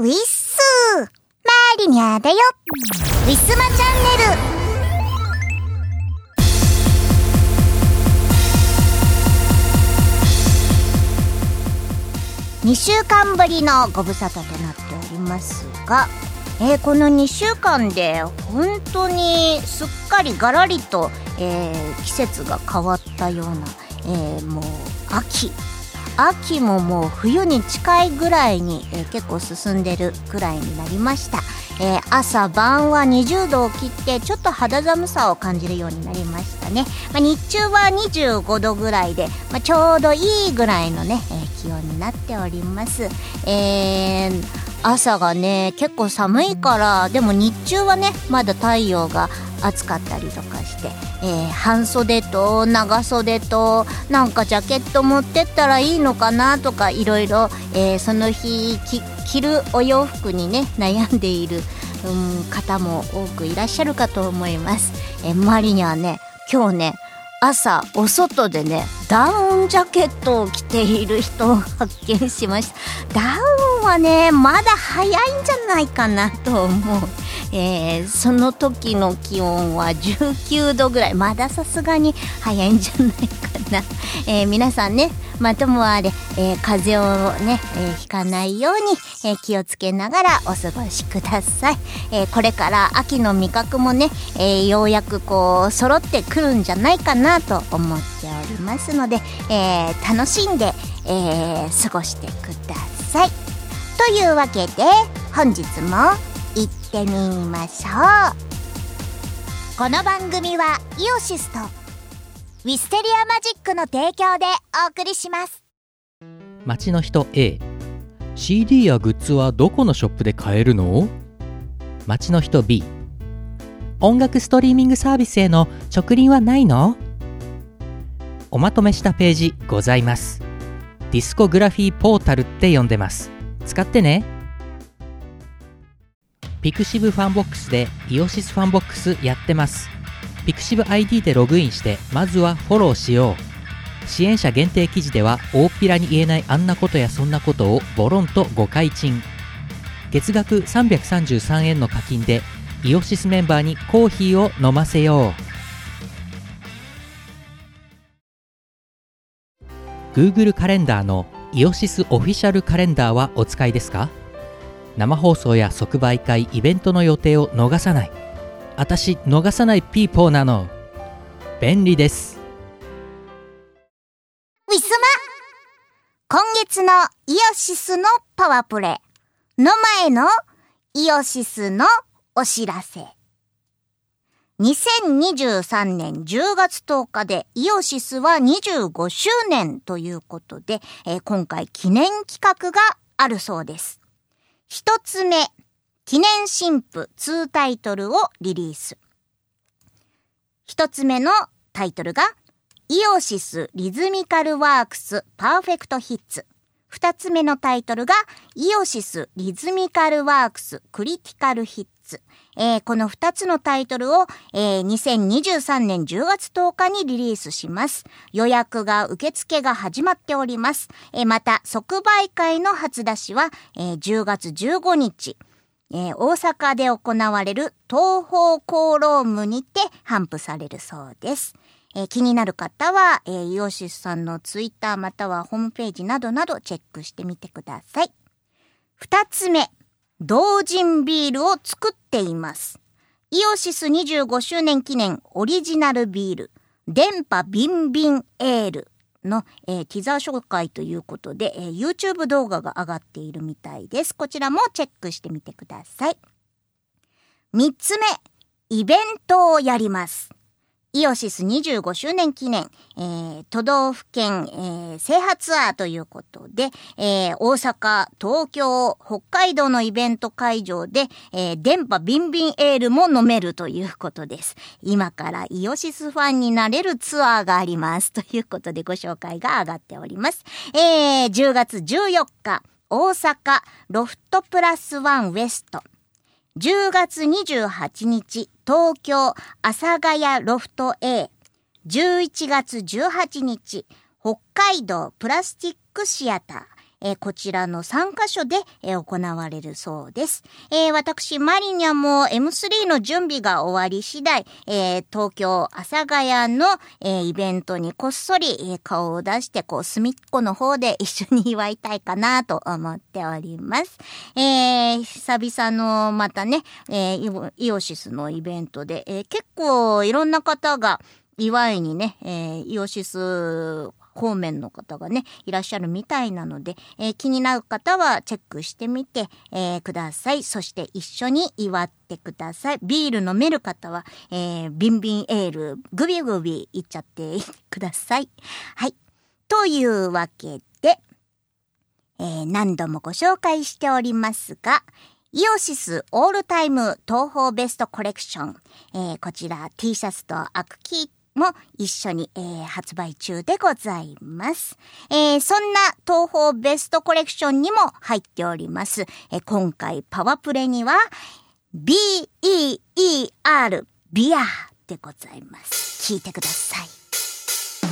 ウィッスマリニャだよ。ウィスマチャンネル。2週間ぶりのご無沙汰となっておりますが、えー、この2週間で本当にすっかりガラリと、えー、季節が変わったような、えー、もう秋。秋ももう冬に近いぐらいに、え結構進んでるくらいになりました、え朝晩は20度を切ってちょっと肌寒さを感じるようになりましたね、まあ、日中は25度ぐらいで、まあ、ちょうどいいぐらいのね、え気温になっております。えー、朝がね結構寒いからでも日中はねまだ太陽が暑かったりとかして、えー、半袖と長袖となんかジャケット持ってったらいいのかなとかいろいろ、え、その日着るお洋服にね悩んでいる、うん、方も多くいらっしゃるかと思います。えー、周りにはね今日ね朝お外でねダウンジャケットを着ている人を発見しましたダウンはねまだ早いんじゃないかなと思う、えー、その時の気温は19度ぐらい。まださすがに早いんじゃないかな、えー、皆さんねまともあれ、えー、風邪をね、えー、ひかないように、え、気をつけながらお過ごしください、え、これから秋の味覚もね、え、ようやくこう揃ってくるんじゃないかなと思っておりますので、え、楽しんで、え、過ごしてください。というわけで本日も行ってみましょう。この番組はイオシスとウィステリアマジックの提供でお送りします。街の人 A CD やグッズはどこのショップで買えるの？街の人 B 音楽ストリーミングサービスへの直輪はないの？おまとめしたページございます。ディスコグラフィーポータルって呼んでます。使ってね。ピクシブファンボックスでイオシスファンボックスやってます。ピクシブ ID でログインしてまずはフォローしよう。支援者限定記事では大っぴらに言えないあんなことやそんなことをボロンとご開陳月額333円の課金でイオシスメンバーにコーヒーを飲ませよう。Google カレンダーのイオシスオフィシャルカレンダーはお使いですか？生放送や即売会イベントの予定を逃さない。私逃さないピーポーなの。便利です。ウィスマ。今月のイオシスのパワープレ。イの前のイオシスのお知らせ。2023年10月10日でイオシスは25周年ということで、えー、今回記念企画があるそうです。一つ目、記念新譜2タイトルをリリース。一つ目のタイトルが、イオシス Rhythmical Works Perfect Hits。二つ目のタイトルが、イオシス Rhythmical Works Critical Hits。えー、この二つのタイトルを、えー、2023年10月10日にリリースします。予約が受付が始まっております。えー、また、即売会の初出しは、えー、10月15日。えー、大阪で行われる東方コーロームにて頒布されるそうです。えー、気になる方は、えー、イオシスさんのツイッターまたはホームページなどなどチェックしてみてください。二つ目、同人ビールを作っています。イオシス25周年記念オリジナルビール、電波ビンビンエールの、えー、ティザー紹介ということで、えー、YouTube 動画が上がっているみたいです。こちらもチェックしてみてください。三つ目、イベントをやります。イオシス25周年記念、えー、都道府県、えー、制覇ツアーということで、えー、大阪、東京、北海道のイベント会場で、えー、電波ビンビンエールも飲めるということです。今からイオシスファンになれるツアーがあります。ということでご紹介が上がっております。えー、10月14日、大阪、ロフトプラスワンウエスト。10月28日、東京、阿佐ヶ谷ロフト A。11月18日、北海道プラスティックシアターえー、こちらの3カ所で、えー、行われるそうです。えー、私、マリニャも M3 の準備が終わり次第、え、東京、阿佐ヶ谷の、え、イベントにこっそり、え、顔を出して、こう、隅っこの方で一緒に祝いたいかなと思っております。え、久々のまたね、え、イオシスのイベントで、え、結構いろんな方が、祝いにね、えー、イオシス方面の方がね、いらっしゃるみたいなので、えー、気になる方はチェックしてみて、えー、ください。そして一緒に祝ってください。ビール飲める方は、えー、ビンビンエール、グビグビいっちゃってください。はい。というわけで、えー、何度もご紹介しておりますが、イオシスオールタイム東方ベストコレクション。えー、こちら T シャツとアクキーも一緒に、えー、発売中でございます。えー、そんな東方ベストコレクションにも入っております。えー、今回パワプレには B-E-E-R ビアでございます。聞いてください。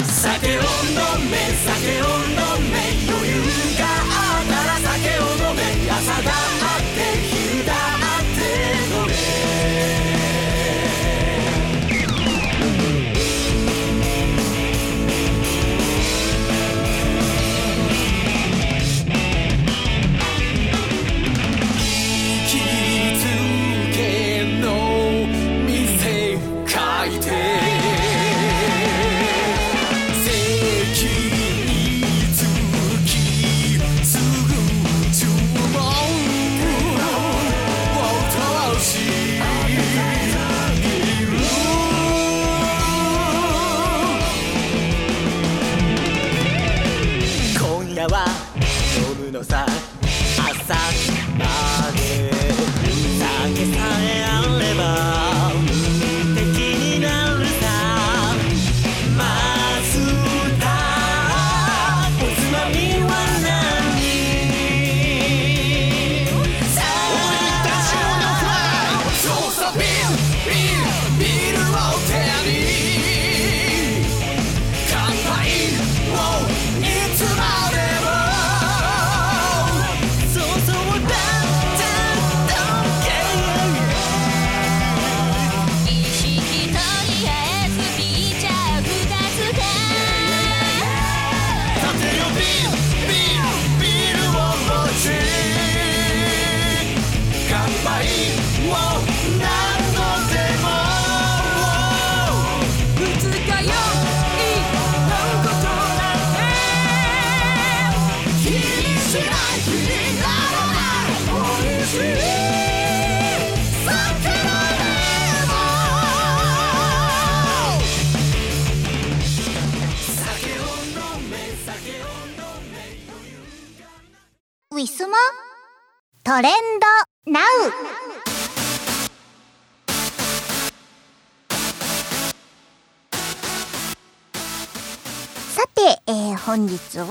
酒を飲め酒を飲め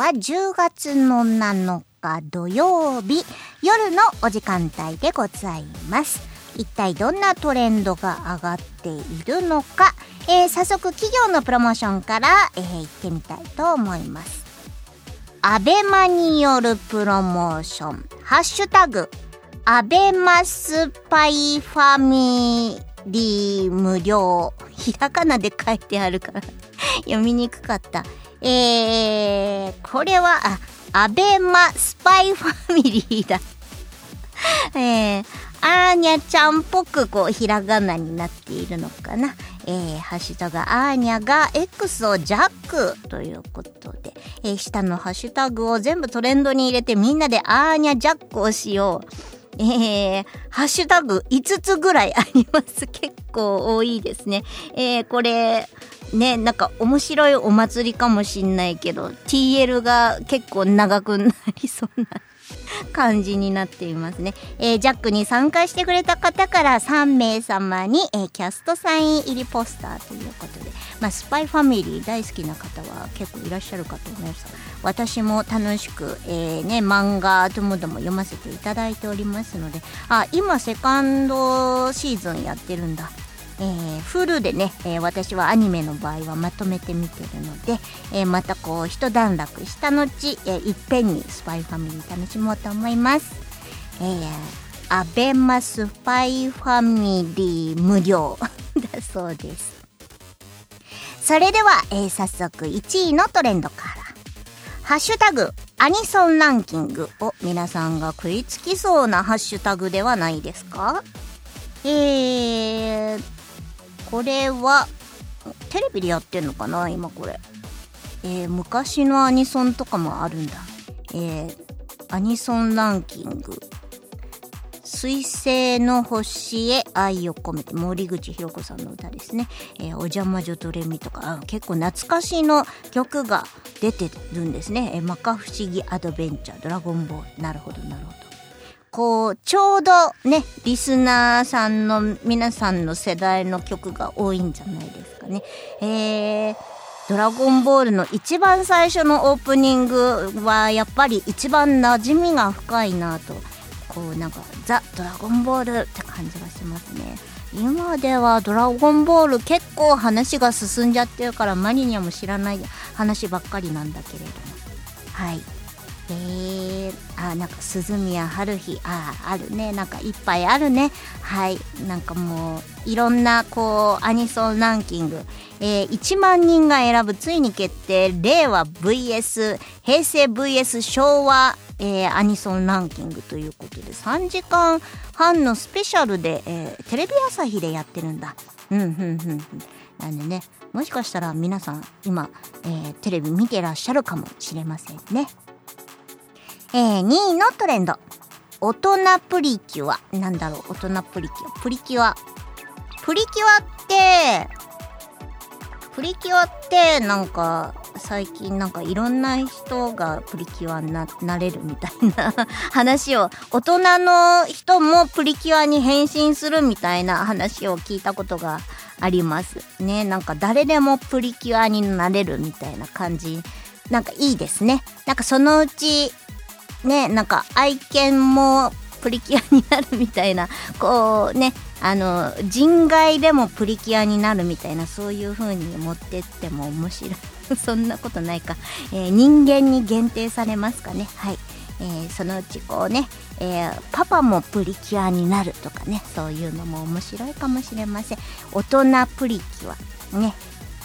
は10月の7日土曜日夜のお時間帯でございます。一体どんなトレンドが上がっているのか、えー、早速企業のプロモーションから、えー、行ってみたいと思います。アベマによるプロモーション、ハッシュタグ、アベマスパイファミリー無料。ひらがなで書いてあるから 読みにくかった。えー、これは、あ、アベマスパイファミリーだ。えー、アーニャちゃんっぽくこうひらがなになっているのかな。えー、ハッシュタグアーニャが X をジャックということで、えー、下のハッシュタグを全部トレンドに入れてみんなでアーニャジャックをしよう。えー、ハッシュタグ5つぐらいあります。結構多いですね。えー、これ、ね、なんか面白いお祭りかもしんないけど、TL が結構長くなりそうな感じになっていますね。えー、ジャックに参加してくれた方から3名様に、えー、キャストサイン入りポスターということで、まあ、スパイファミリー大好きな方は結構いらっしゃるかと思います。私も楽しく、えー、ね、漫画ともども読ませていただいておりますので、あ、今セカンドシーズンやってるんだ。えー、フルでね、えー、私はアニメの場合はまとめて見てるので、えー、またこう一段落した後、えー、いっぺんにスパイファミリー楽しもうと思います。えー、アベマスパイファミリー無料 だそうです。それでは、えー、早速1位のトレンドから。ハッシュタグ、アニソンランキングを皆さんが食いつきそうなハッシュタグではないですか？えー、これは、テレビでやってんのかな今これ。えー、昔のアニソンとかもあるんだ。えー、アニソンランキング。水星の星へ愛を込めて森口博子さんの歌ですね「えー、お邪魔女ドレミ」とか結構懐かしの曲が出てるんですね「えー、摩訶不思議アドベンチャードラゴンボール」なるほどなるほどこう、ちょうどね、リスナーさんの皆さんの世代の曲が多いんじゃないですかね。えー、ドラゴンボールの一番最初のオープニングはやっぱり一番馴染みが深いなと。こうなんかザ・ドラゴンボールって感じがしますね。今ではドラゴンボール結構話が進んじゃってるからマリニャも知らない話ばっかりなんだけれども。はい。えー、あなんか鈴宮春日ああるねなんかいっぱいあるね。はい。なんかもういろんなこうアニソンランキング、えー、1万人が選ぶついに決定。令和 VS 平成 VS 昭和、えー、アニソンランキングということで。3時間半のスペシャルで、えー、テレビ朝日でやってるんだ。うんうんうんうん。なんでねもしかしたら皆さん今、えー、テレビ見てらっしゃるかもしれませんね。えー、2位のトレンド。大人プリキュア。なんだろう、大人プリキュア。プリキュア。プリキュアって、プリキュアってなんか最近なんかいろんな人がプリキュアにななれるみたいな 話を大人の人もプリキュアに変身するみたいな話を聞いたことがありますねなんか誰でもプリキュアになれるみたいな感じなんかいいですねなんかそのうちねなんか愛犬もプリキュアになるみたいなこうねあの人外でもプリキュアになるみたいなそういう風に持ってっても面白い。そんなことないか、えー、人間に限定されますかね。はい、えー、そのうちこうね、えー、パパもプリキュアになるとかねそういうのも面白いかもしれません。大人プリキュア。ね。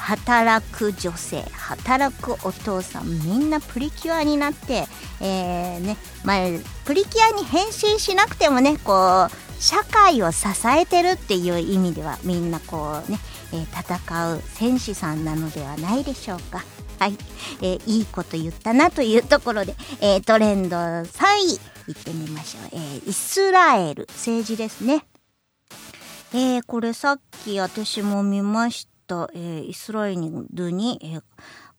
働く女性働くお父さんみんなプリキュアになって、えーねまあ、プリキュアに変身しなくてもねこう社会を支えてるっていう意味ではみんなこうね、えー、戦う戦士さんなのではないでしょうか。はい、えー、いいこと言ったなというところで、えー、トレンド3位いってみましょう、えー、イスラエル政治ですね。えー、これさっき私も見まし、えー、イスラエルに、えー、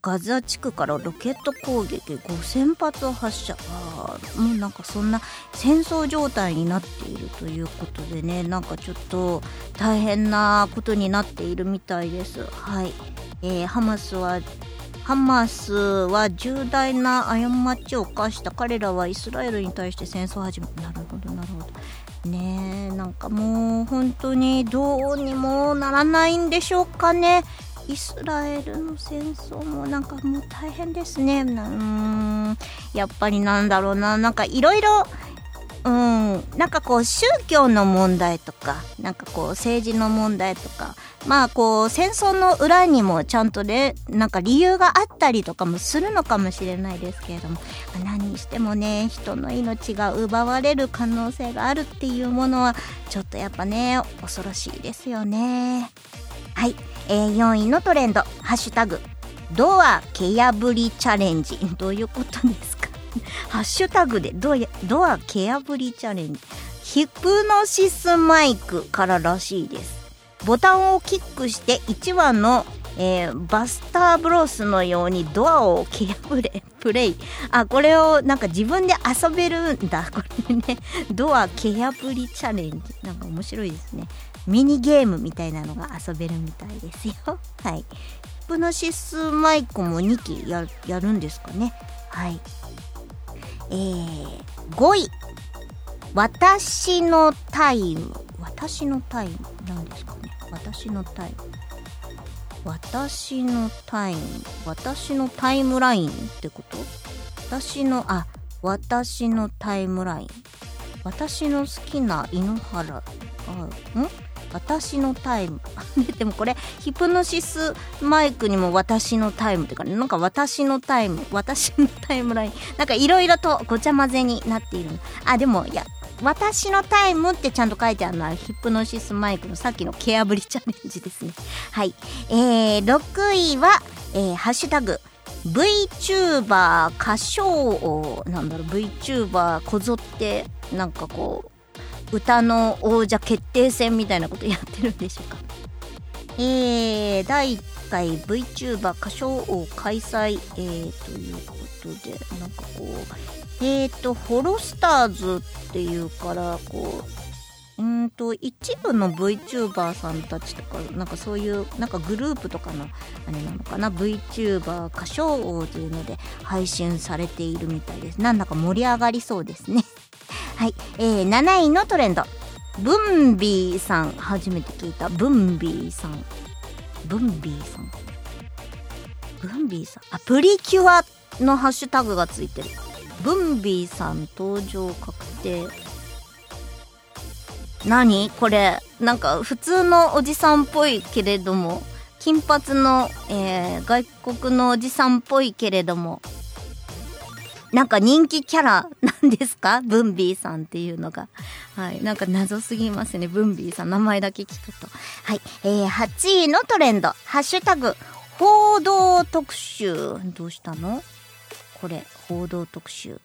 ガザ地区からロケット攻撃5000発発射。あもうなんかそんな戦争状態になっているということでねなんかちょっと大変なことになっているみたいです。はい、えー、ハマスはハマスは重大な過ちを犯した。彼らはイスラエルに対して戦争を始めなるほどなるほど。ね。えなんかもう本当にどうにもならないんでしょうかね。イスラエルの戦争もなんかもう大変ですね。うん。やっぱりなんだろうな。なんかいろいろうん、なんかこう宗教の問題とかなんかこう政治の問題とかまあこう戦争の裏にもちゃんとねなんか理由があったりとかもするのかもしれないですけれども何にしてもね人の命が奪われる可能性があるっていうものはちょっとやっぱね恐ろしいですよね。はい、えー、4位のトレンド「ハッシュタグ。ドア蹴破りチャレンジ」どういうことですか？ハッシュタグでドドア蹴破りチャレンジ。ヒプノシスマイクかららしいです。ボタンをキックして1話の、えー、バスターブロスのようにドアを蹴破れ、プレイ。あ、これをなんか自分で遊べるんだ。これね。ドア蹴破りチャレンジ。なんか面白いですね。ミニゲームみたいなのが遊べるみたいですよ。はい。ヒプノシスマイクも2期ややるんですかね。はい。えー、5位私のタイム私のタイムなんですかね。私のタイ。ム私のタイム私のタイムラインってこと？私のあ私のタイムライン。私の好きな井ノ原。あん？私のタイム。でもこれヒプノシスマイクにも私のタイムってかねなんか私のタイム私のタイムライン。なんかいろいろとごちゃ混ぜになっている。あでもいや私のタイムってちゃんと書いてあるのはヒプノシスマイクのさっきのケアブリチャレンジですね。はい。えー、6位は、えー、ハッシュタグ VTuber 歌唱なんだろう。VTuber こぞってなんかこう歌の王者決定戦みたいなことやってるんでしょうか。えー、第1回 VTuber 歌唱王開催、えー、ということでなんかこうえっ、ー、とホロスターズっていうからこううんと一部の VTuber さんたちとかなんかそういうなんかグループとかのあれなのかな VTuber 歌唱王というので配信されているみたいです。なんだか盛り上がりそうですね。はい、えー、7位のトレンド。ブンビーさん初めて聞いた。ブンビーさん。ブンビーさん。ブンビーさん。あプリキュアのハッシュタグがついてる。ブンビーさん登場確定何？これなんか普通のおじさんっぽいけれども金髪の、えー、外国のおじさんっぽいけれどもなんか人気キャラ なんですか？ブンビーさんっていうのが。はい。なんか謎すぎますね。ブンビーさん。名前だけ聞くと。はい。えー、8位のトレンド。ハッシュタグ、報道特集。どうしたの？これ、報道特集。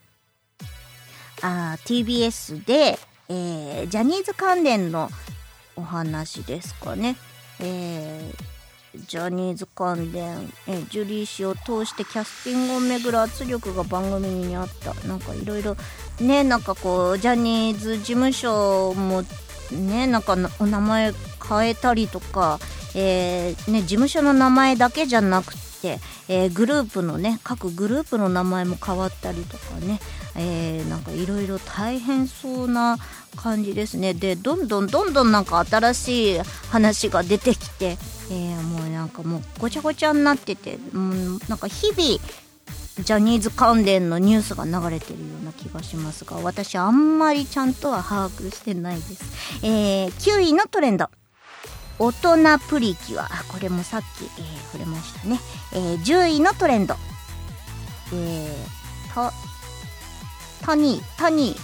あ TBS で、えー、ジャニーズ関連のお話ですかね。えー、ジャニーズ関連、えー、ジュリー氏を通してキャスティングをめぐる圧力が番組にあったなんかいろいろねなんかこうジャニーズ事務所もねなんかお名前変えたりとか、えーね、事務所の名前だけじゃなくて、えー、グループのね各グループの名前も変わったりとかね、えー、なんかいろいろ大変そうな感じですね。でどんどんどんどんなんか新しい話が出てきて、えー、もうなんかもうごちゃごちゃになってて、うん、なんか日々ジャニーズ関連のニュースが流れてるような気がしますが私あんまりちゃんとは把握してないです、えー、9位のトレンド。大人プリキュア。これもさっき、えー、触れましたね、えー、10位のトレンド。えー、た谷谷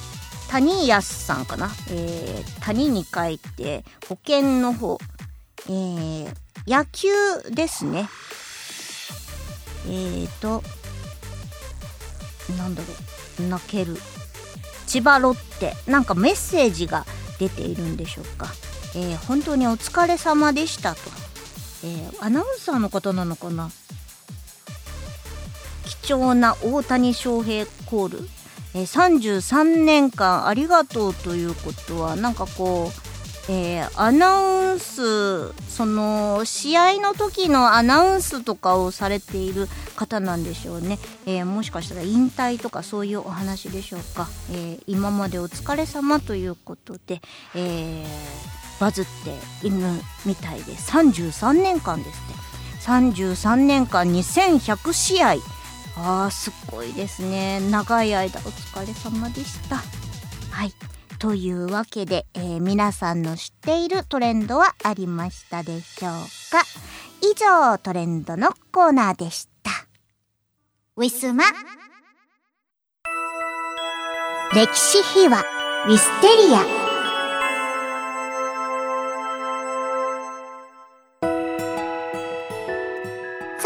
谷安さんかな、えー、谷に書いて保険の方、えー、野球ですね。えーとなんだろう。泣ける。千葉ロッテ。なんかメッセージが出ているんでしょうか、えー、本当にお疲れ様でしたと、えー、アナウンサーの方なのかな？貴重な大谷翔平コール。えー、33年間ありがとうということはなんかこうえー、アナウンスその試合の時のアナウンスとかをされている方なんでしょうね、えー、もしかしたら引退とかそういうお話でしょうか、え、今までお疲れ様ということで、えバズっているみたいで33年間ですって。33年間2100試合。あーすっごいですね。長い間お疲れ様でした。はい。というわけで、えー、皆さんの知っているトレンドはありましたでしょうか？以上トレンドのコーナーでした。ウィスマ。歴史秘話。ウィステリア。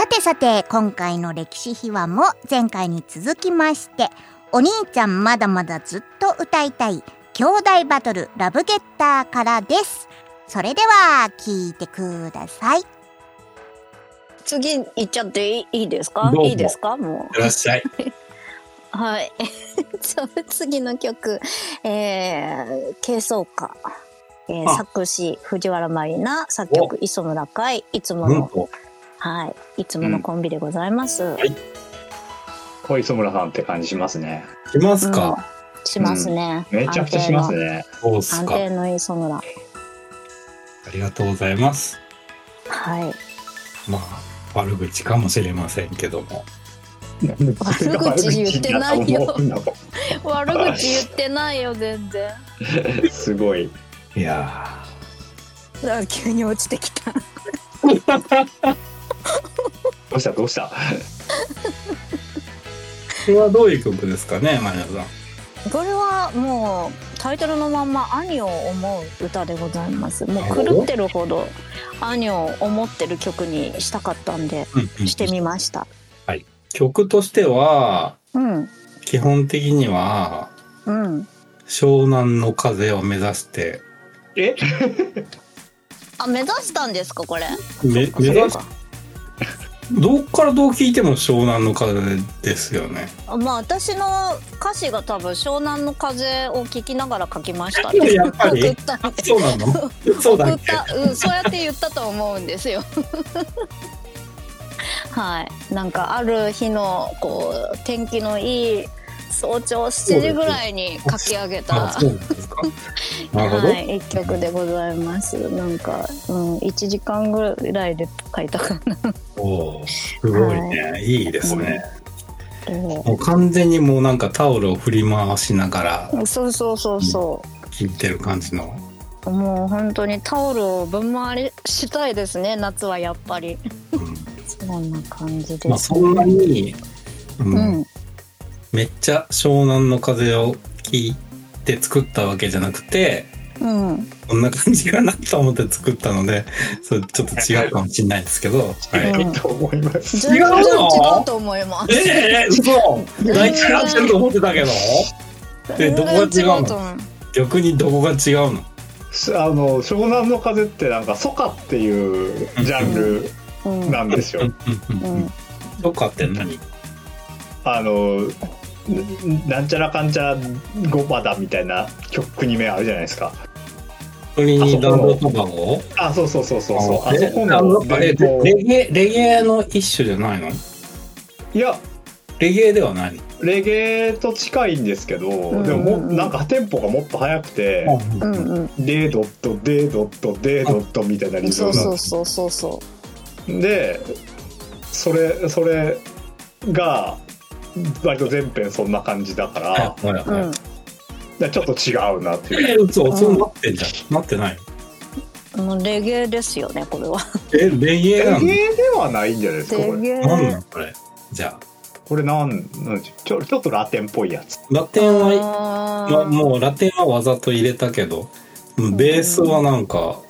てさて、今回の歴史秘話も前回に続きまして、お兄ちゃんまだまだずっと歌いたい兄弟バトルラブゲッターからです。それでは聞いてください。次行っちゃっていいですか？いいですか？もう。いらっしゃい。はい。次の曲、えー、軽装歌。えー、作詞、藤原まりな、作曲、磯村海、いつもの、はい。いつものコンビでございます。うん、はい。小磯村さんって感じしますね。しますか、うん、しますね、うん、めちゃくちゃしますね。そう。安定の磯村。ありがとうございます。はい。まあ、悪口かもしれませんけども。悪口言ってないよ悪口言ってないよ、全然。ん すごい。いやあ急に落ちてきた。どうした？どうした？ー、これはどういう曲ですかね、マリナさん。これはもうタイトルのまんま兄を思う歌でございます。もう狂ってるほど兄を思ってる曲にしたかったんでしてみました。曲としては、うん。基本的には、うん。湘南の風を目指して、え？あ、目指したんですか、これ？め目指し、どっからどう聞いても湘南の風ですよね。あまあ、私の歌詞が多分湘南の風を聞きながら書きました。やっぱり？送ったそうなの？そうだ送っっけた、うん、そうやって言ったと思うんですよ。はい、なんかある日のこう天気のいい早朝7時ぐらいに書き上げたあ、そうなんですか。なるほど。はい、一曲でございます。なんか、うん、1時間ぐらいで書いたかな。おーすごいね。いいですね。えもう完全にもうなんかタオルを振り回しながらえそうそうそうそ聴いてる感じの。う。もう本当にタオルを分回りしたいですね、夏はやっぱり。うん そんな感じです。まあそんなに、うんうん。めっちゃ湘南の風を聞いて作ったわけじゃなくて、うん。こんな感じかなと思って作ったので、それちょっと違うかもしれないですけど。はい。うんと思います。違違うのうと思います。ええー、嘘。大体合ってると思ってたけど。えどこが違うの？逆にどこが違うの？あの湘南の風ってなんかソカっていうジャンルうんなんですよ。うん。うん。うん。うん。とかって何あのんなんちゃらかんちゃらゴバダみたいな曲国名あるじゃないですか。あ、そうそうそうそうそう。あえ？そこあののえ伝統レゲエ、レゲエの一種じゃないの？いや。レゲエではない。レゲエと近いんですけど、ん。でももなんかテンポがもっと速くて、うん。うん。デードットデードットデードットみたいなリズそうムそうそうそうそでそれそれが割と全編そんな感じだから、はいはいう。うはいん。でちょっと違うなっていう。え、嘘、そうなってんじゃん。なってない。もうレゲエですよね、これは。え、レゲエなの？レゲエではないんじゃないですかこれ。なんなんこれ。じゃあ、これなんなんちょちょっとラテンっぽいやつ。ラテンは、あーま、もうラテンはわざと入れたけど、ベースはなんか、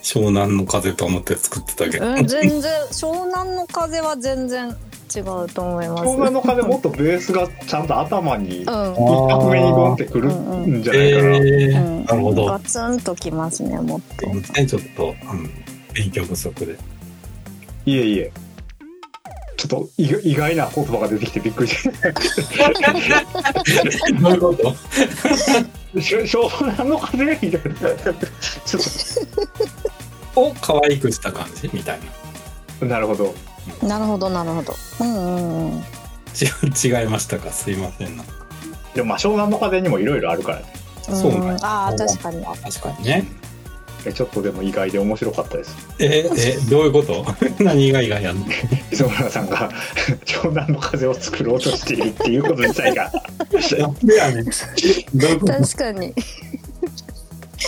湘南の風と思って作ってたけど。うん、全然湘南の風は全然違うと思います。湘南の風もっとベースがちゃんと頭に一うん。拍目にゴンってくるんじゃないかな。えーうんなるほどガ。ツンときますね、もっと。ね、ちょっと、うん、勉強不足で。いえいえ。ちょっと意意外な言葉が出てきてびっくりして。どういうこと？し湘南の風みたいな。ちょっを可愛くした感じ？みたいな。となるほど。なるほど、なるほど。うんうんうん。違 違いましたか？すいませんな。でもまあ湘南の風にもいろいろあるからね。そうなんやああ、確かに。確かにね。えちょっとでも意外で面白かったです。え、え、どういうこと？何が意外やんの？磯村さんが湘南の風を作ろうとしているっていうこと自体がなんでやねん。どういうこと？確かに。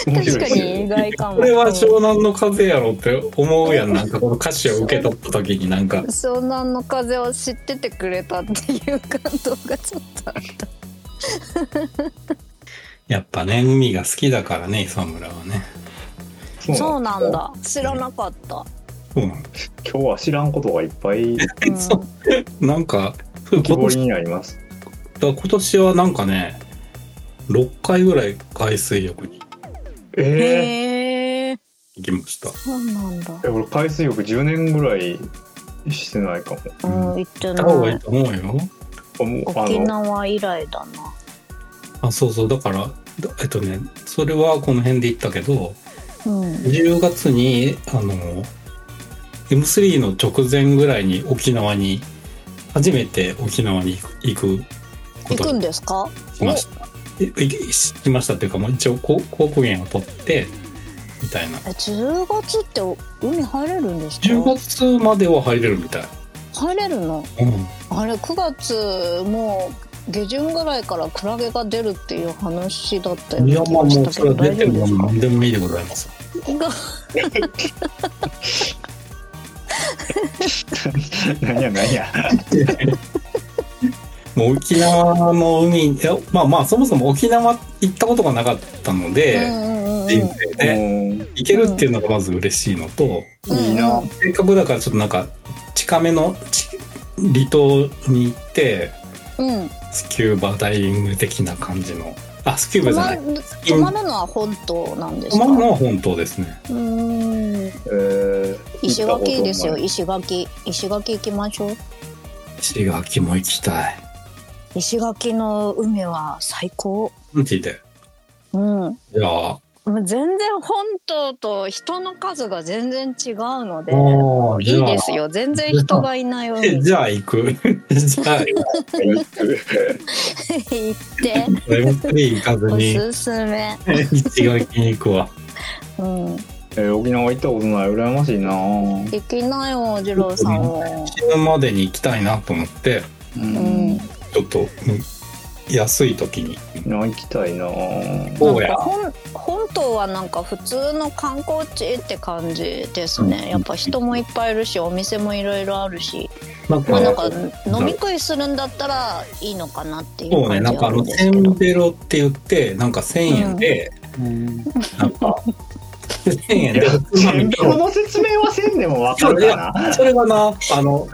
確かに意外かも。これは湘南の風やろって思うやん。なんかこの歌詞を受け取った時になんか、湘南の風を知っててくれたっていう感動がちょっとあった。やっぱね、海が好きだからね、磯村はね。そうそうなんだ。知らなかった。そうなん今日は知らんことがいっぱいうん なんか、今年浮き彫りになります。今年はなんかね、6回ぐらい海水浴にえへえ。行きました。そうなんだ。え俺海水浴10年ぐらいしてないかも。うん、行って行った方がいないい。と思うよ。あもうあ沖の縄以来だな。あ、そうそう。だから、だえっとね、それはこの辺で行ったけど、うん。10月に、あの、M3 の直前ぐらいに沖縄に、初めて沖縄に行く行くんですか？しました。えいしましたっていうか、もう一応航航空券を取って、みたいな。え10月って海入れるんですか？10月までは入れるみたい、入れるの？うん、あれ9月もう下旬ぐらいからクラゲが出るっていう話だったよういやまあもうそれは出ても夫何でもいいでございます。何や 何や。もう沖縄の海いやまあまあそもそも沖縄行ったことがなかったのうんで、うんうんうん。人生で。行けるっていうのがまず嬉しいのと、うん。いいな。せっかくだからちょっとなんか近めのち離島に行ってうん。スキューバダイビング的な感じのあスキューバじゃない。泊まるのは本島なんです泊かまるのは本当ですね。うーん。えー。石垣ですよ。石垣。石垣行きましょう。石垣も行きたい石垣の海は最高。マジで？うん。じゃあもう全然本島と人の数が全然違うのでいいですよ。全然人がいないえ海 じゃあ行く。じゃあた 行って。行かずおにすすめ。石垣に行くわ。うん。えー沖縄行ったことない。羨ましいな。行きなよ次郎さんも死ぬまでに行きたいなと思って。ううんん。ちょっと、うん安い時に。行きたいな。本本島はなんか普通の観光地って感じですね。やっぱ人もいっぱいいるしお店もいろいろあるし。なんかまあなんか飲み食いするんだったらいいのかなっていうそうねなんかあのんですけど。せんべろって言ってなんか1000円で、なんか1000円でこの説明はせんでもわかるかな。それがなあの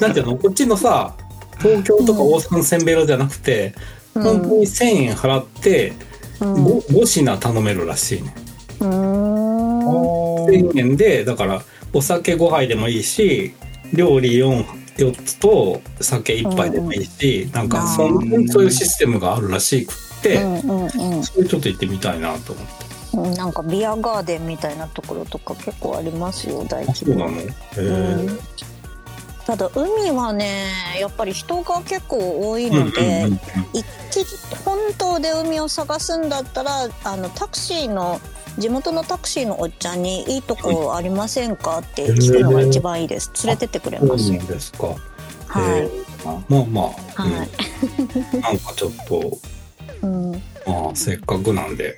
なんていうのこっちのさ東京とか大阪のせんべろじゃなくて、うん。本当に1000円払ってうん、5, 5品頼めるらしいね。うーん。1000円でだからお酒5杯でもいいし料理 4, 4つと酒1杯でもいいし、なんかそんうんそういうシステムがあるらしくって、うんうんうん。それちょっと行ってみたいなと思って。うんなんかビアガーデンみたいなところとか結構ありますよ大あそう規模なの？へえ、うんただ海はねやっぱり人が結構多いので、うん一気本島で海を探すんだったらあのタクシーの地元のタクシーのおっちゃんに「いいとこありませんか?」って聞くのが一番いいです。連れてってくれますですか。はい。へえまあまあ、はい。うん。なんかちょっと うん。まあせっかくなんで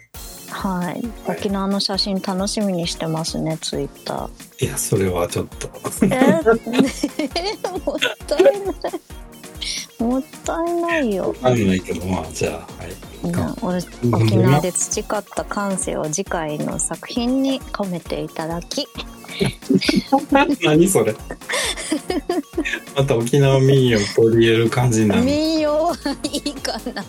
はい。沖縄の写真楽しみにしてますねツイッター。いやそれはちょっと。え？ーもったいない。もったいないよ。わかんないけどまあじゃあはい。沖縄で培った感性を次回の作品に込めていただき。何それ？また沖縄民謡取り入れる感じになる民謡はいいかな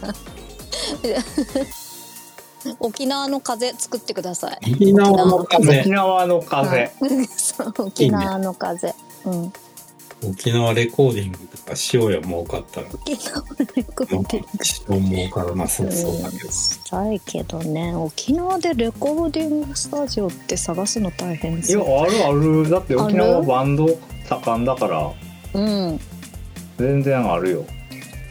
沖縄の風作ってください。沖縄の風。沖縄の風。沖縄の風。うん。沖縄レコーディングとかしようよ儲かったら。沖縄レコーディング。一生儲からなさそうだけど。したいけどね。沖縄でレコーディングスタジオって探すの大変でいや、すよあるある。だって沖縄はバンド盛んだから、うん。全然あるよ。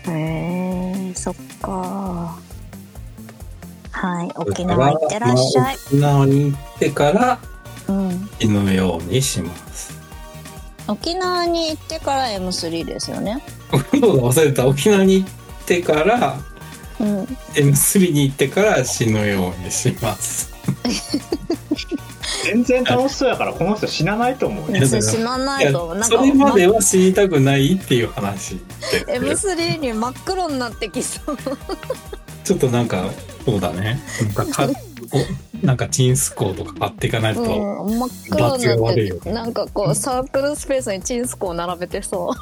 へえそっかはい。沖縄行ってらっしゃい、まあ沖縄に行ってからうん。死ぬようにします。沖縄に行ってから M3 ですよね。忘れた。沖縄に行ってからうん。M3 に行ってから死ぬようにします。全然楽しそうやから、この人死なないと思うよ。死なないいとやなんかそれまでは死にたくないっていう話で。M3 に真っ黒になってきそうちょっとなんかそうだね。なんかかおなんかチンスコーとか買っていかないと、うん、真っ黒罰がになってなんかこうサークルスペースにチンスコを並べてそ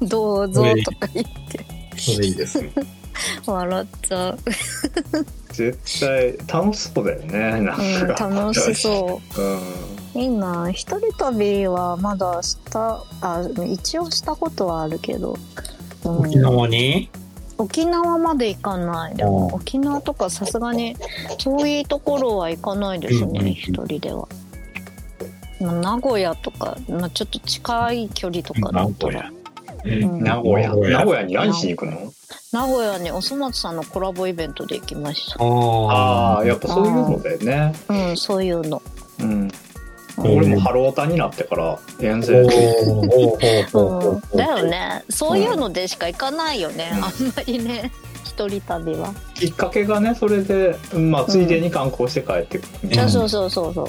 う。どうぞとか言って。それいいですね。笑っちゃう、絶対楽しそうだよね。なんうん、か。楽しそう。うん。いいな一人旅はまだしたあ一応したことはあるけど、うん。沖縄に？沖縄まで行かない。でも沖縄とかさすがに遠いところは行かないですうんうんうん。ね一人では、まあ、名古屋とか、まあ、ちょっと近い距離とかだったらうん。名古屋？名古屋。名古屋に何しに行くの？名古屋におそ松さんのコラボイベントで行きました。ああやっぱそういうのだよね。うんそういうの。ううん。ん俺もハロータになってから遠お征うん、だよね。そういうのでしか行かないよね、うん。あんまりね。一人旅は、きっかけがねそれでまあついでに観光して帰ってくる、うん。そうそうそうそう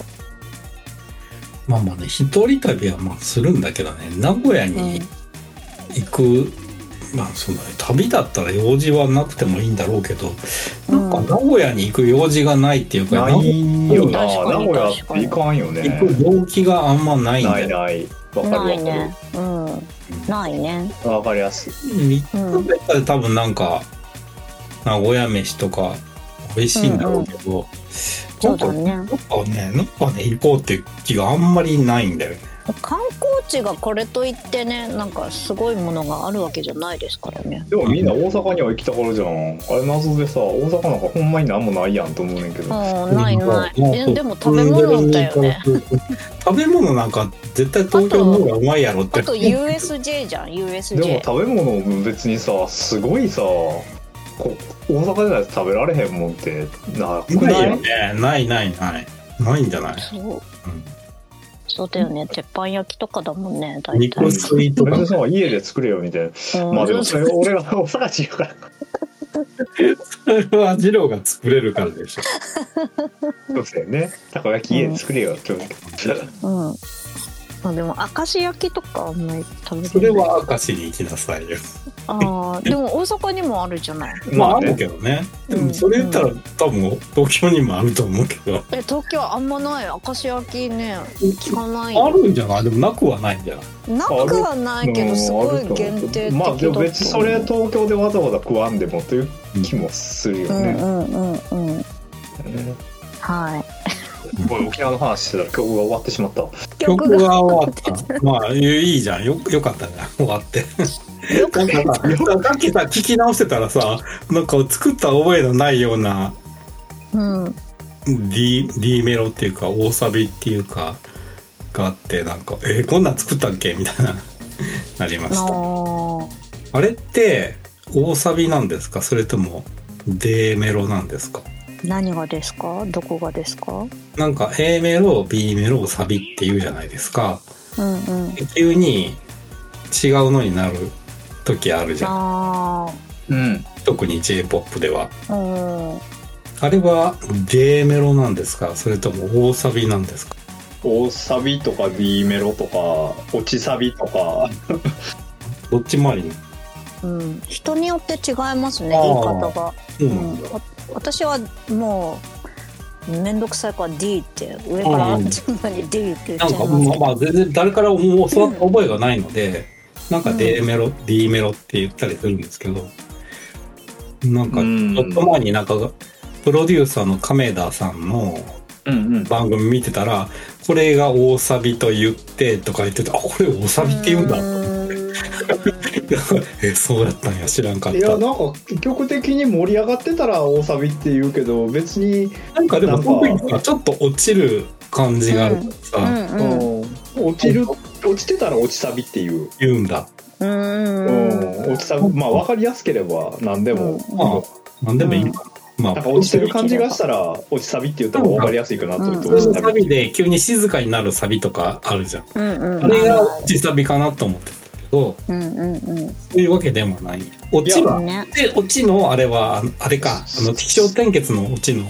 まあまあね、一人旅はまあするんだけどね、名古屋に行く、まあその旅だったら用事はなくてもいいんだろうけど、なんか名古屋に行く用事がないっていうか、ない。よな名古屋って行かんよね。行く動機があんまないんなだよ。いないわかるなわかる。いね。うん。ないね。わかりやすい。3日目から多分なんか、名古屋飯とか美味しいんだろうけど、そうだね。なんかね、なんかね、行こうっていう気があんまりないんだよね。観光地がこれといってねなんかすごいものがあるわけじゃないですからね。でもみんな大阪には行きたがるじゃん。あれ謎でさ大阪なんかほんまになんもないやんと思うねんけうどんないない。もうででも食べ物だよね。食べ物なんか絶対東京の方がうまいやろって。あと USJ じゃん USJ でも食べ物も別にさすごいさこ大阪でないと食べられへんもんってなくないないよね。ないないない。ないんじゃない？そうそうだよね。鉄板焼きとかだもんね大体。肉吸いとか。さ家で作れよみたいな。うん。まあでもそれ俺が大阪人やから。それは二郎が作れるからでしょ。そうですよね。たこ焼き家で作れよって思うけど。うんまあでも明石焼きとかあんまり食べれそれは明石に行きなさいよ。ああでも大阪にもあるじゃない。まああるねけどね。でうん。もそれ言ったら多分東京にもあると思うけど。え東京あんまない。明石焼きね聞かないあるんじゃない？でもなくはないんじゃない？なくはないけどすごい限定的まあでも別にそれ東京でわざわざ食わんでもという気もするよね、うんうんうんうん。ねはいこれ沖縄の話してたら曲が終わってしまった曲が終わった。まあいいじゃん。よよかったね。終わって。なんかさ、さっきさ、聞き直してたらさ、なんか作った覚えのないようなうん D, D メロっていうか大サビっていうかがあってなんかえーこんなん作ったっけみたいななりましたああれって大サビなんですか？それとも D メロなんですか？何がですか？どこがですか？なんか A メロ B メロサビって言うじゃないですか。うんうん。急に違うのになる時あるじゃん。あうん。特に J-POP では。あうん。あれは D メロなんですか？それとも大サビなんですか？大サビとか B メロとか落ちサビとか。どっちもありうん、人によって違いますね言い方が、そうんんだ、わ私はもう面倒くさいから D って上からうん順番に D って言っなんかちゃいます。まあまあ全然誰からも教わった覚えがないので、なんか D メロ、D メロって言ったりするんですけど、なんかうん。ちょっと前になんかプロデューサーの亀田さんのうんうん。番組見てたら、これが大サビと言ってとか言ってて、あ、これ大サビって言うんだと思って。え、そうやったんや、知らんかった。いやなんか曲的に盛り上がってたら大サビって言うけど別に、なんかでも、ちょっと落ちる感じがあるからうさ、んうん。うん。落ちる落ちてたら落ちサビっていう、言うんだ。うんううんん、落ちサビまあ分かりやすければ何でも、うん。まあ、なんでもいいのかな。まあなんか落ちてる感じがしたら落ちサビって言った方が分かりやすいかなと思って落ちサビ。ビで急に静かになるサビとかあるじゃん。うんうん。あれが落ちサビかなと思ってど、うんうんうん。そういうわけでもない。落ちは、ね。で、落ちのあれは、あれか、あの、気象点結の落ちの。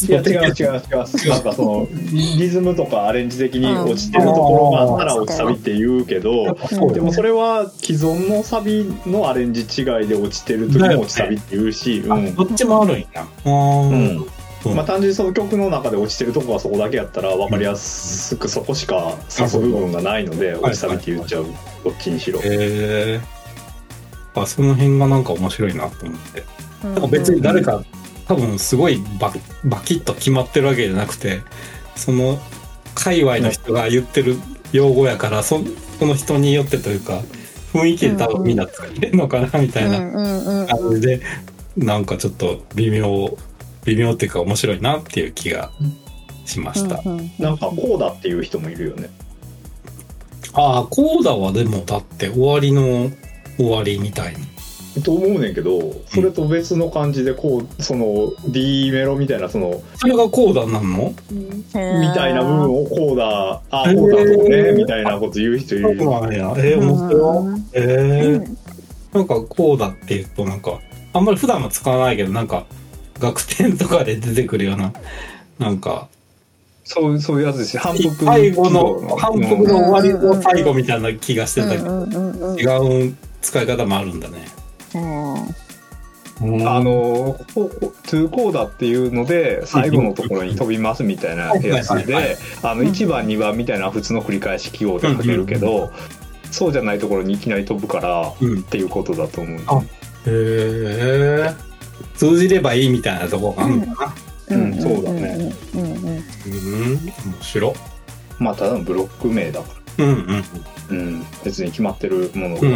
いや違う違う違う。なんかそのリリズムとかアレンジ的に落ちてるところがあったら落ちサビって言うけど、でもそれは既存のサビのアレンジ違いで落ちてる時も落ちサビって言うし、うあ、んどっちもあるんや。うんまあ単純にその曲の中で落ちてるとこがそこだけやったら分かりやすくそこしか指す部分がないので落ちサビって言っちゃうどっちにしろ。へえ。あ、その辺がなんか面白いなと思って。なんか別に誰か、多分すごいババキッと決まってるわけじゃなくて、その界隈の人が言ってる用語やから、そその人によってというか、雰囲気で多分みんな使ってるのかなみたいなうんうんうん感じで、なんかちょっと微妙、微妙っていうか面白いなっていう気がしました。うんうんなんかこうだっていう人もいるよね。ああ、コーダはでもだって終わりの終わりみたいにと思うねんけどそれと別の感じでこうその D メロみたいなそのそれがコーダなんの？みたいな部分をコーダあコーダとねみたいなこと言う人いるそうなんや。えー、面白い。えー、なんかコーダって言うとなんか、あんまり普段は使わないけど、なんか、学典とかで出てくるような、なんか、そうそういうやつですよ。反復最後の、反復の終わりの最後みたいな気がしてた。けど、違う使い方もあるんだね。うん、あのトゥーコーダっていうので最後のところに飛びますみたいなやつであの1番2番みたいな普通の繰り返し記号で書けるけどそうじゃないところにいきなり飛ぶからっていうことだと思う、あへえ通じればいいみたいなとこがあるのかな。うん、そうだね。うん面白まあただのブロック名だから。うんうんうん。別に決まってるものが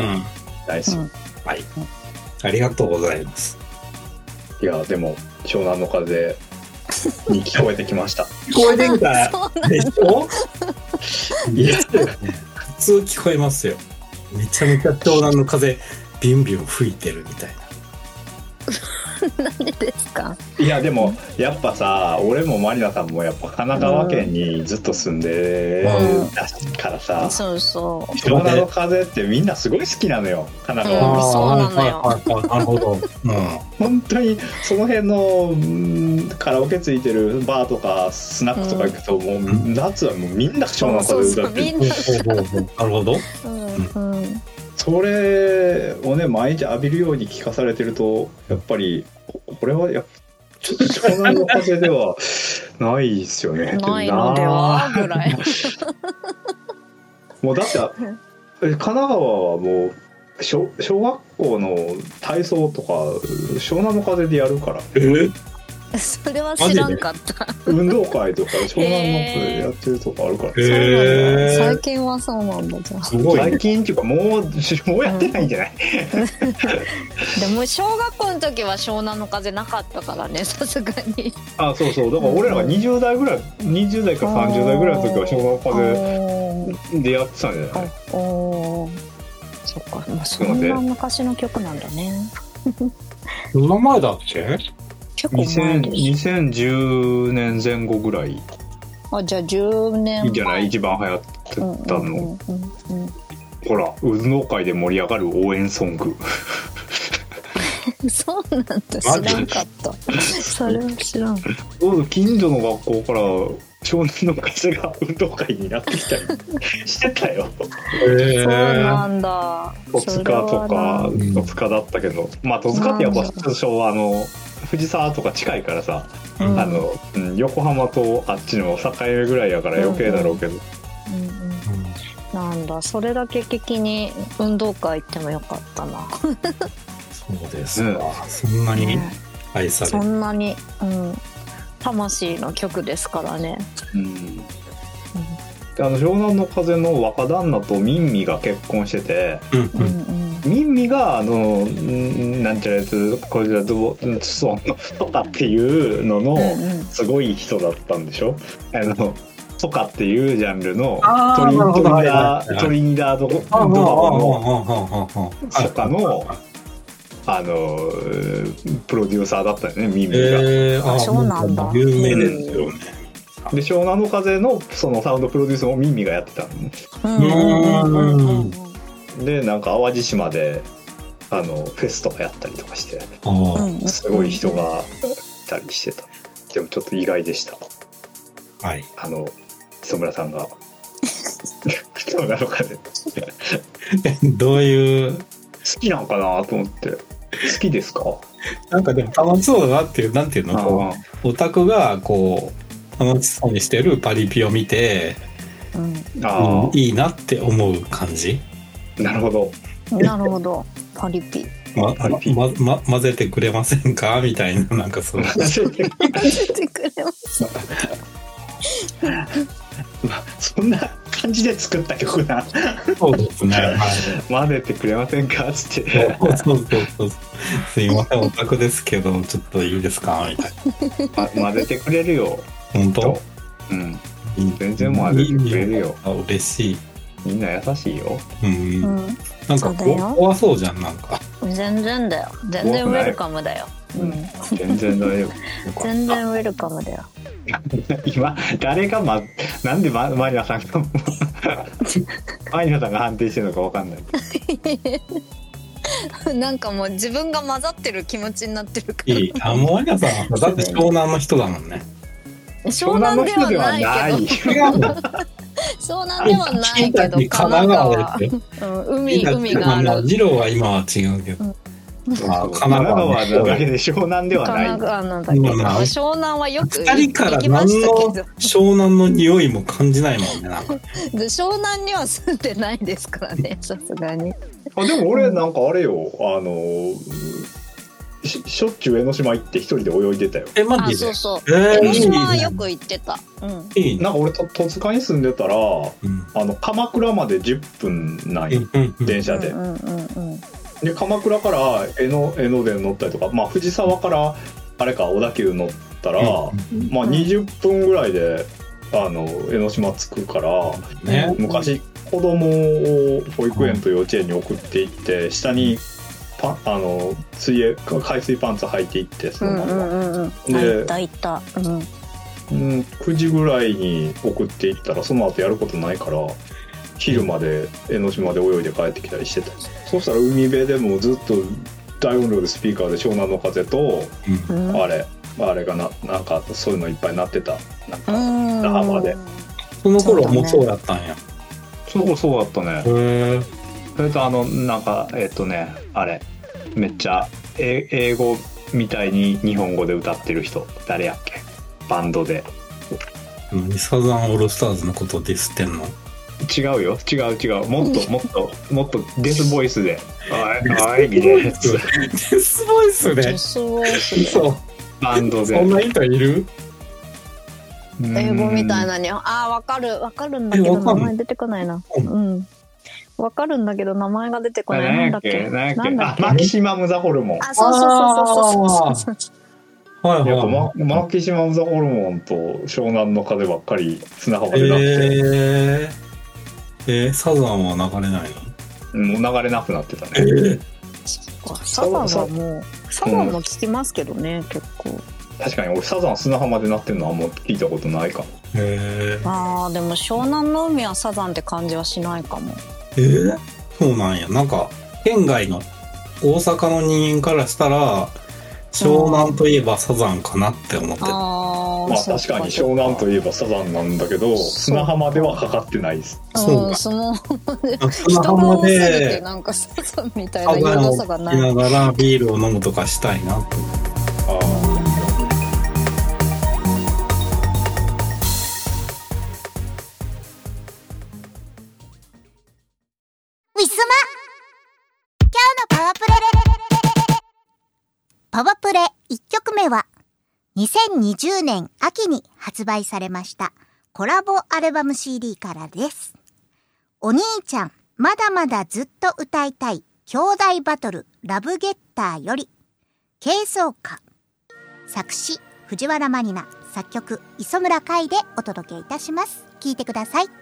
ないですよ、はい。ありがとうございます。いや、でも、湘南の風に聞こえてきました。聞こえてきた？でしょ？いや、普通聞こえますよ。めちゃめちゃ湘南の風、ビュンビュン吹いてるみたいな。なんでですか？いやでもやっぱさ俺もマリナさんもやっぱ神奈川県にずっと住んでたからさ、うん、そうそう。湘南の風ってみんなすごい好きなのよ神奈川、うん、そうなのよ。なるほど、うん、本当にその辺のカラオケついてるバーとかスナックとか行くと、もう夏はもうみんな湘南の風歌ってる。な。るほほど、うんうんそれをね毎日浴びるように聞かされてるとやっぱりこれはやちょっと湘南の風ではないですよね。ないのではぐらい。もうだって神奈川はもう小小学校の体操とか湘南の風でやるから。え？それは知らんかった。運動会とか湘南のやってるとかあるから、えー、最近はそうなんだ。じゃすごい、最近っていうかもうもうやってないんじゃない、でも小学校の時は湘南の風なかったからねさすがに。あそうそう。だから俺らが20代ぐらい20代か30代ぐらいの時は湘南風でやってたんじゃない？おそっか、まあ、そんな昔の曲なんだね。そんな前だっけ？結構前2010年前後ぐらい。あじゃあ10年いいんじゃない？一番流行ってたの、ほら運動会で盛り上がる応援ソング。そうなんだ。知らんかった。それは知らん。近所の学校から少年の会が運動会になってきたり してたよ。へそうなんだ。戸塚とか戸塚だったけど、まあ戸塚ってやっぱ昭和の藤沢とか近いからさ、うん、あの、うん、横浜とあっちの境目ぐらいやから余計だろうけど。なんだ。それだけ聞きに運動会行ってもよかったな。そうですか、うん、そんなに愛されそんなにうん魂の曲ですからね。うん、あの湘南の風の若旦那とミンミが結婚してて、うんうん、ミンミがあのなんちゃらやつこれだとそとかっていうののすごい人だったんでしょ、うんうん、あのとかっていうジャンルのトリトリダートリニダードドバのとかのあのプロデューサーだったよねミミが、えー、あそうなんだ。有名ですよね、で湘南の風のそのサウンドプロデュースもミミがやってたのね。でなんか淡路島であのフェスとかやったりとかしてすごい人がいたりしてた。でもちょっと意外でした。はい。あの磯村さんが。湘南の風 どういう？好きなんかなと思って好きですか？なんかでも楽しそうだなっていうなんていうの？こうオタクがこう楽しそうにしてるパリピを見て、うん、あいいなって思う感じ？なるほど。なるほど。パリピ。ま、パリピ。ま、ま、混ぜてくれませんか？みたいな、なんかそう。混ぜてくれません そんな感じで作った曲なそうですね、はい、混ぜてくれませんか？っつって。そうそうそうすいませんオタクですけどちょっといいですか？みたいな、ま、混ぜてくれるよ。本当？うん。全然混ぜてくれるよ。あ嬉しい。みんな優しいよ。うん、なんか怖そうじゃんなんか。全然だよ。全然ウェルカムだよ、うん、全然大丈夫。全然ウェルカムだよ。今誰がまなんでママリナさんが マリナさんが判定してるのかわかんない。なんかもう自分が混ざってる気持ちになってるから。いい。あもうマリナさんはだって湘南の人だもんね。湘南ではないけど。湘南ではない。けど神奈川、うん、海海がある。二郎は今は違うけど、うんまあ、神奈川なだけで湘南ではない。神奈川なんだけど、湘南はよく二人から何の湘南の匂いも感じないもんね、なんか。湘南には住んでないですからね、さすがに。あ、でも俺なんかあれよ、あの、ししょっちゅう江ノ島行って一人で泳いでたよ。え、マジで？そうそう。えー、江ノ島はよく行ってた。うん。いいなんか俺と戸塚に住んでたら、うん、あの、鎌倉まで10分ない、電車で。うんうんうんで鎌倉から江ノ江ノ電乗ったりとか、まあ、藤沢からあれか小田急乗ったら、まあ、20分ぐらいであの江ノ島着くから、ね、昔子供を保育園と幼稚園に送っていって下にパあの水泳海水パンツ履いていってそのまま、うんうん、でいたうん。うん、9時ぐらいに送っていったらその後やることないから昼まで江ノ島で泳いで帰ってきたりしてた。そしたら海辺でもずっと大音量でスピーカーで湘南の風と、うん、あれあれがななんかそういうのいっぱいなってた。なんか那覇まで。その頃もそうだったんや。その頃そうだったね。へえそれとあのなんかえっとねあれ。めっちゃ英語みたいに日本語で歌ってる人。誰やっけ？バンドで。サザンオールスターズのことディスってんの？違うよ。違う違う。もっと もっともっとデスボイスで「おいおい」みたいな。やつデスボイスで。デスボイスで。そうバンドで。そんな人いる？英語みたいなに。ああわかる。わかるんだけど名前出てこないな。うん。わかるんだけど名前が出てこない。なんだっけ？なんだっけ？マキシマムザホルモン。あそうそうそうそうそうそう。はいはい、やっぱママキシマムザホルモンと湘南の風ばっかり砂浜でなって、えーえー、サザンは流れないの？もう流れなくなってたね。えー、サザンはもう、サザンも聞きますけどね、うん、結構。確かに俺サザン砂浜でなってるのはあんま聞いたことないかも。へえ。ああ、でも湘南の海はサザンって感じはしないかも。えー、そうなんや。なんか、県外の大阪の人間からしたら、湘南といえばサザンかなって思ってあまあ確かに湘南といえばサザンなんだけど砂浜ではかかってない。ですそうか砂浜で。なんかサザンみたいな色さがないながらビールを飲むとかしたいなと思ってああパワプレ1曲目は2020年秋に発売されましたコラボアルバム CD からです。お兄ちゃん、まだまだずっと歌いたい兄弟バトルラブゲッターより軽装歌作詞藤原マリナ作曲磯村海でお届けいたします。聴いてください。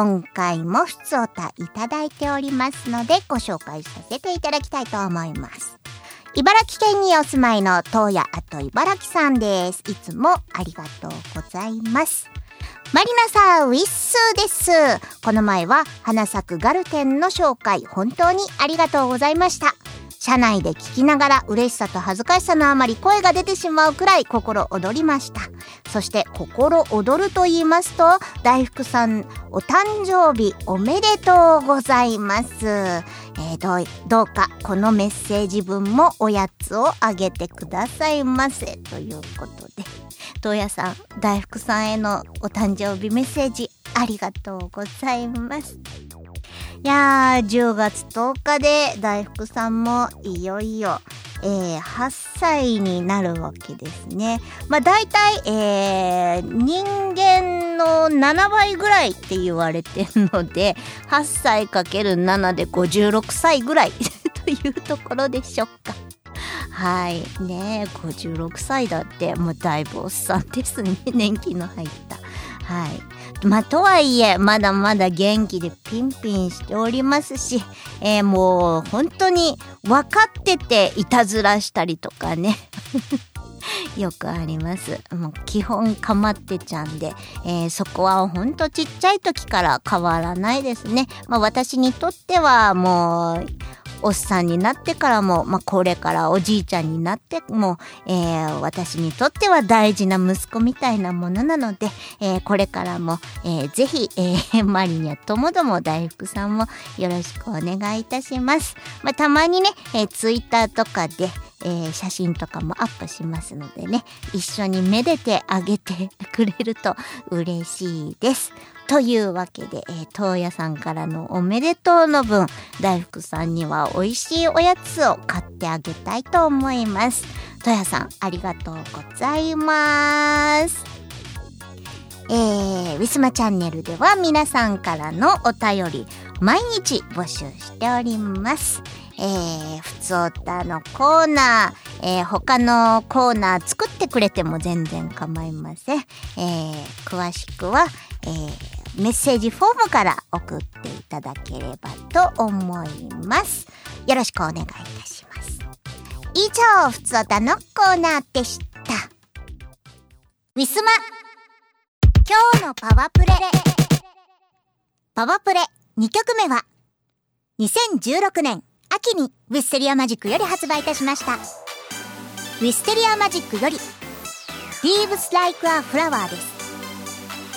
今回も普通歌いただいておりますので、ご紹介させていただきたいと思います。茨城県にお住まいの東野あと茨城さんです。いつもありがとうございます。マリナさん、ウィッスーです。この前は花咲くガルテンの紹介、本当にありがとうございました。車内で聞きながら嬉しさと恥ずかしさのあまり声が出てしまうくらい心躍りました。そして心躍ると言いますと、大福さんお誕生日おめでとうございます。えー、どうどうかこのメッセージ文もおやつをあげてくださいませ。ということで、東野さん、大福さんへのお誕生日メッセージありがとうございます。いやー、10月10日で大福さんもいよいよ、えー、8歳になるわけですね。まあ大体、えー、人間の7倍ぐらいって言われてるので、8歳かける7で56歳ぐらい というところでしょうか。はい。ね56歳だって、もうだいぶおっさんですね。年季の入った。はい。まあ、とはいえ、まだまだ元気でピンピンしておりますし、えー、もう本当に分かってていたずらしたりとかね。よくあります。もう基本かまってちゃんで、えー、そこはほんとちっちゃい時から変わらないですね。まあ私にとってはもうおっさんになってからも、まあ、これからおじいちゃんになっても、えー、私にとっては大事な息子みたいなものなので、えー、これからも、えー、ぜひ、えー、マリニャともども大福さんもよろしくお願いいたします。まあ、たまにね、えー、ツイッターとかで、えー、写真とかもアップしますのでね、一緒にめでてあげてくれると嬉しいです。というわけで、えー、東野さんからのおめでとうの分、大福さんには美味しいおやつを買ってあげたいと思います。東野さん、ありがとうございます。えー、ウィスマチャンネルでは皆さんからのお便り、毎日募集しております。えー、ふつおたのコーナー、えー、他のコーナー作ってくれても全然構いません。えー、詳しくは、えーメッセージフォームから送っていただければと思います。よろしくお願いいたします。以上、ふつおたのコーナーでした。ウィスマ今日のパワープレパワープレ2曲目は2016年秋にウィステリアマジックより発売いたしました。ウィステリアマジックより Leaves Like a Flower です。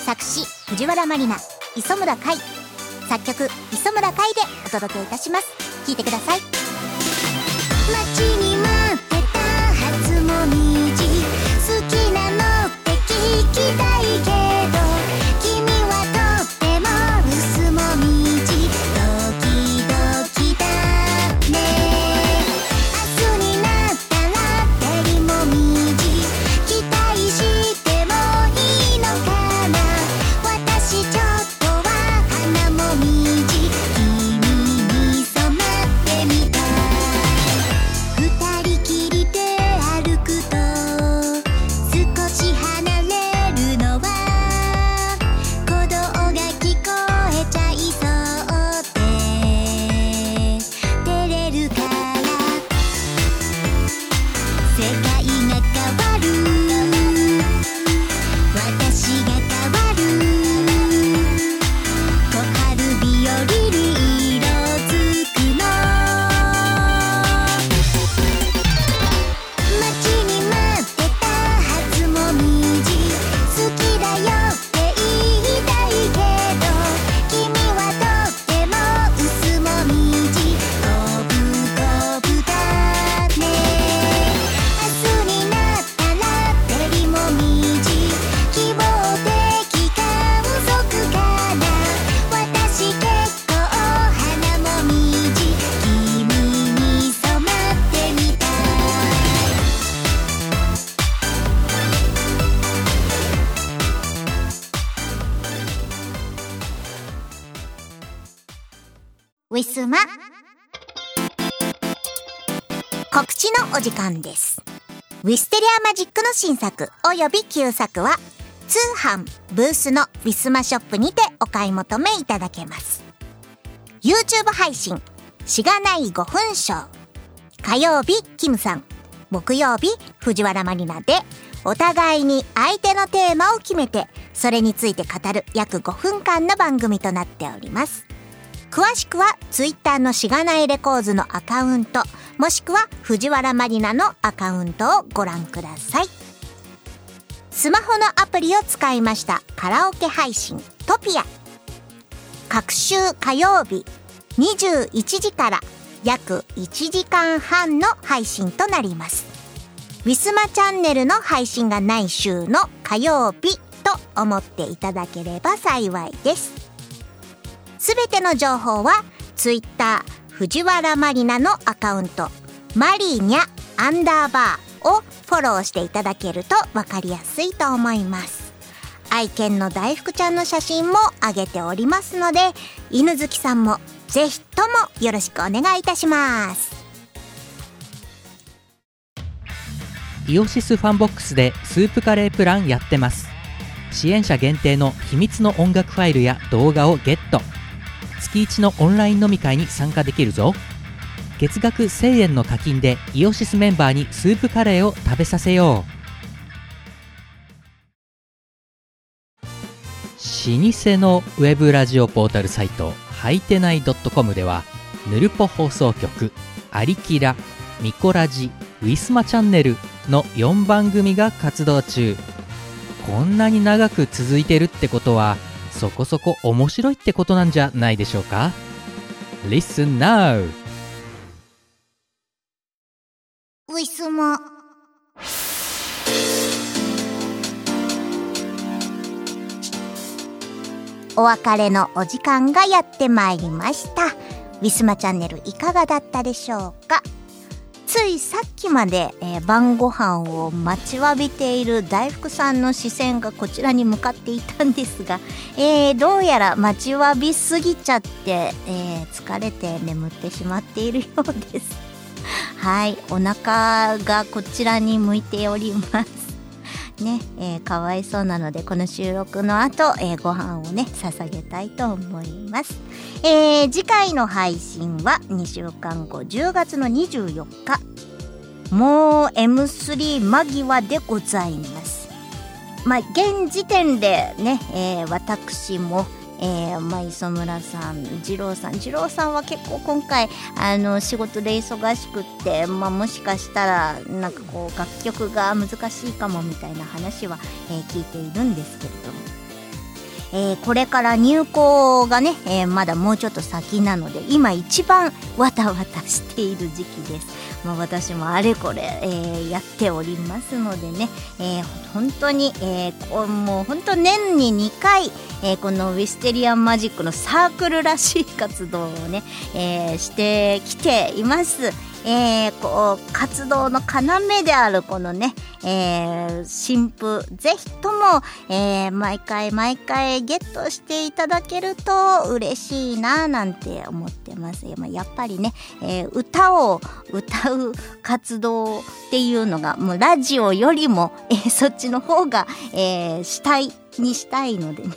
作詞藤原まりな磯村海作曲磯村海でお届けいたします聴いてください待ちに待ってた初も知のお時間です。ウィステリアマジックの新作及び旧作は通販ブースのウィスマショップにてお買い求めいただけます。YouTube 配信しがない5分ショー火曜日キムさん。木曜日藤原マリナで。お互いに相手のテーマを決めてそれについて語る約5分間の番組となっております。詳しくは Twitter のしがないレコーズのアカウントもしくは藤原マリナのアカウントをご覧ください。スマホのアプリを使いました。カラオケ配信トピア。各週火曜日21時から約1時間半の配信となります。ウィスマチャンネルの配信がない週の火曜日と思っていただければ幸いです。すべての情報は Twitter 藤原マリナのアカウントマリーニャアンダーバーをフォローしていただけると分かりやすいと思います。愛犬の大福ちゃんの写真も上げておりますので犬好きさんもぜひともよろしくお願いいたします。イオシスファンボックスでスープカレープランやってます。支援者限定の秘密の音楽ファイルや動画をゲット。月1のオンライン飲み会に参加できるぞ。月額1000円の課金でイオシスメンバーにスープカレーを食べさせよう。老舗のウェブラジオポータルサイトはいてない .com ではぬるぽ放送局「アリキラ」「ミコラジ」「ウィスマチャンネル」の4番組が活動中。こんなに長く続いてるってことはそこそこ面白いってことなんじゃないでしょうか？Listen now! ウィスマお別れのお時間がやってまいりました。ウィスマチャンネルいかがだったでしょうか？ついさっきまで、えー、晩ご飯を待ちわびている大福さんの視線がこちらに向かっていたんですが、えー、どうやら待ちわびすぎちゃって、えー、疲れて眠ってしまっているようです。はいお腹がこちらに向いております。ね、えー、かわいそうなのでこの収録の後、えー、ご飯をね捧げたいと思います、えー、次回の配信は2週間後10月の24日。もう M3 間際でございます。まあ現時点でね、えー、私もえー、まあ、磯村さん二郎さん二郎さんは結構今回あの仕事で忙しくって、まあ、もしかしたらなんかこう楽曲が難しいかもみたいな話は、えー、聞いているんですけれども、えー、これから入校がね、えまだもうちょっと先なので今一番わたわたしている時期です。まあ、私もあれこれ、えー、やっておりますのでね、え、本当に、えー、もう本当年に2回、え、このウィステリアンマジックのサークルらしい活動をね、え、してきています。えー、こう活動の要であるこのね、えー、新婦ぜひとも、えー、毎回毎回ゲットしていただけると嬉しいななんて思ってます。やっぱりね、えー、歌を歌う活動っていうのがもうラジオよりも、えー、そっちの方が、えー、したいにしたいのでね。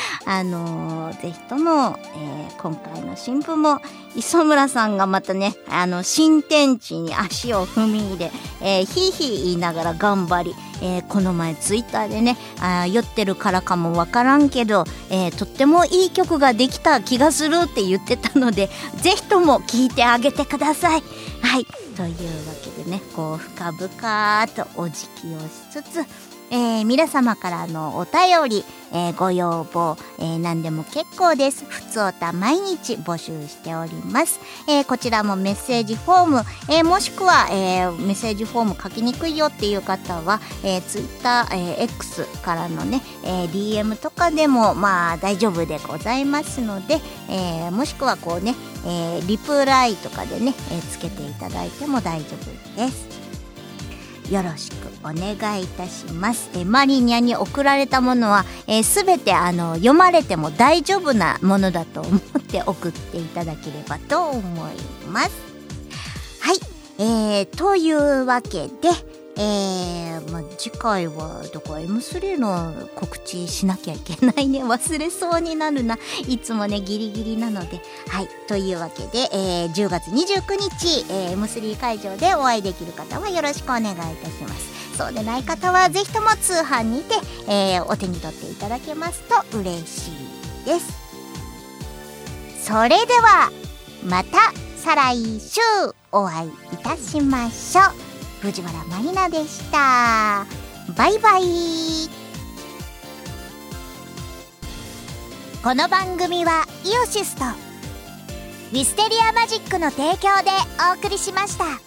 あのー、ぜひとも、えー、今回の新婦も磯村さんがまたね、あの、新天地に足を踏み入れ、えー、ひいひい言いながら頑張り、えー、この前ツイッターでね、あ酔ってるからかもわからんけど、えー、とってもいい曲ができた気がするって言ってたので、ぜひとも聴いてあげてください。はい。というわけでね、こう、深々とお辞儀をしつつ、えー、皆様からのお便り、えー、ご要望、えー、何でも結構です。ふつおた毎日募集しております。えこちらもメッセージフォーム、えもしくは、えメッセージフォーム書きにくいよっていう方は、えー、Twitter、え X からのね、え DM とかでもまあ大丈夫でございますので、えもしくはこうね、えリプライとかでね、えつけていただいても大丈夫です。よろしくお願いいたします。えマリニャに送られたものは、えー、全てあの読まれても大丈夫なものだと思って送っていただければと思います。はい、えー、というわけでえー、まあ、次回はどこ M3 の告知しなきゃいけないね。忘れそうになるな。いつもねギリギリなので。はい。というわけで、えー、10月29日、えー、M3 会場でお会いできる方はよろしくお願いいたします。そうでない方はぜひとも通販にて、えー、お手に取っていただけますと嬉しいです。それではまた再来週お会いいたしましょう。藤原まりなでしたバイバイこの番組はイオシスとウィステリアマジックの提供でお送りしました。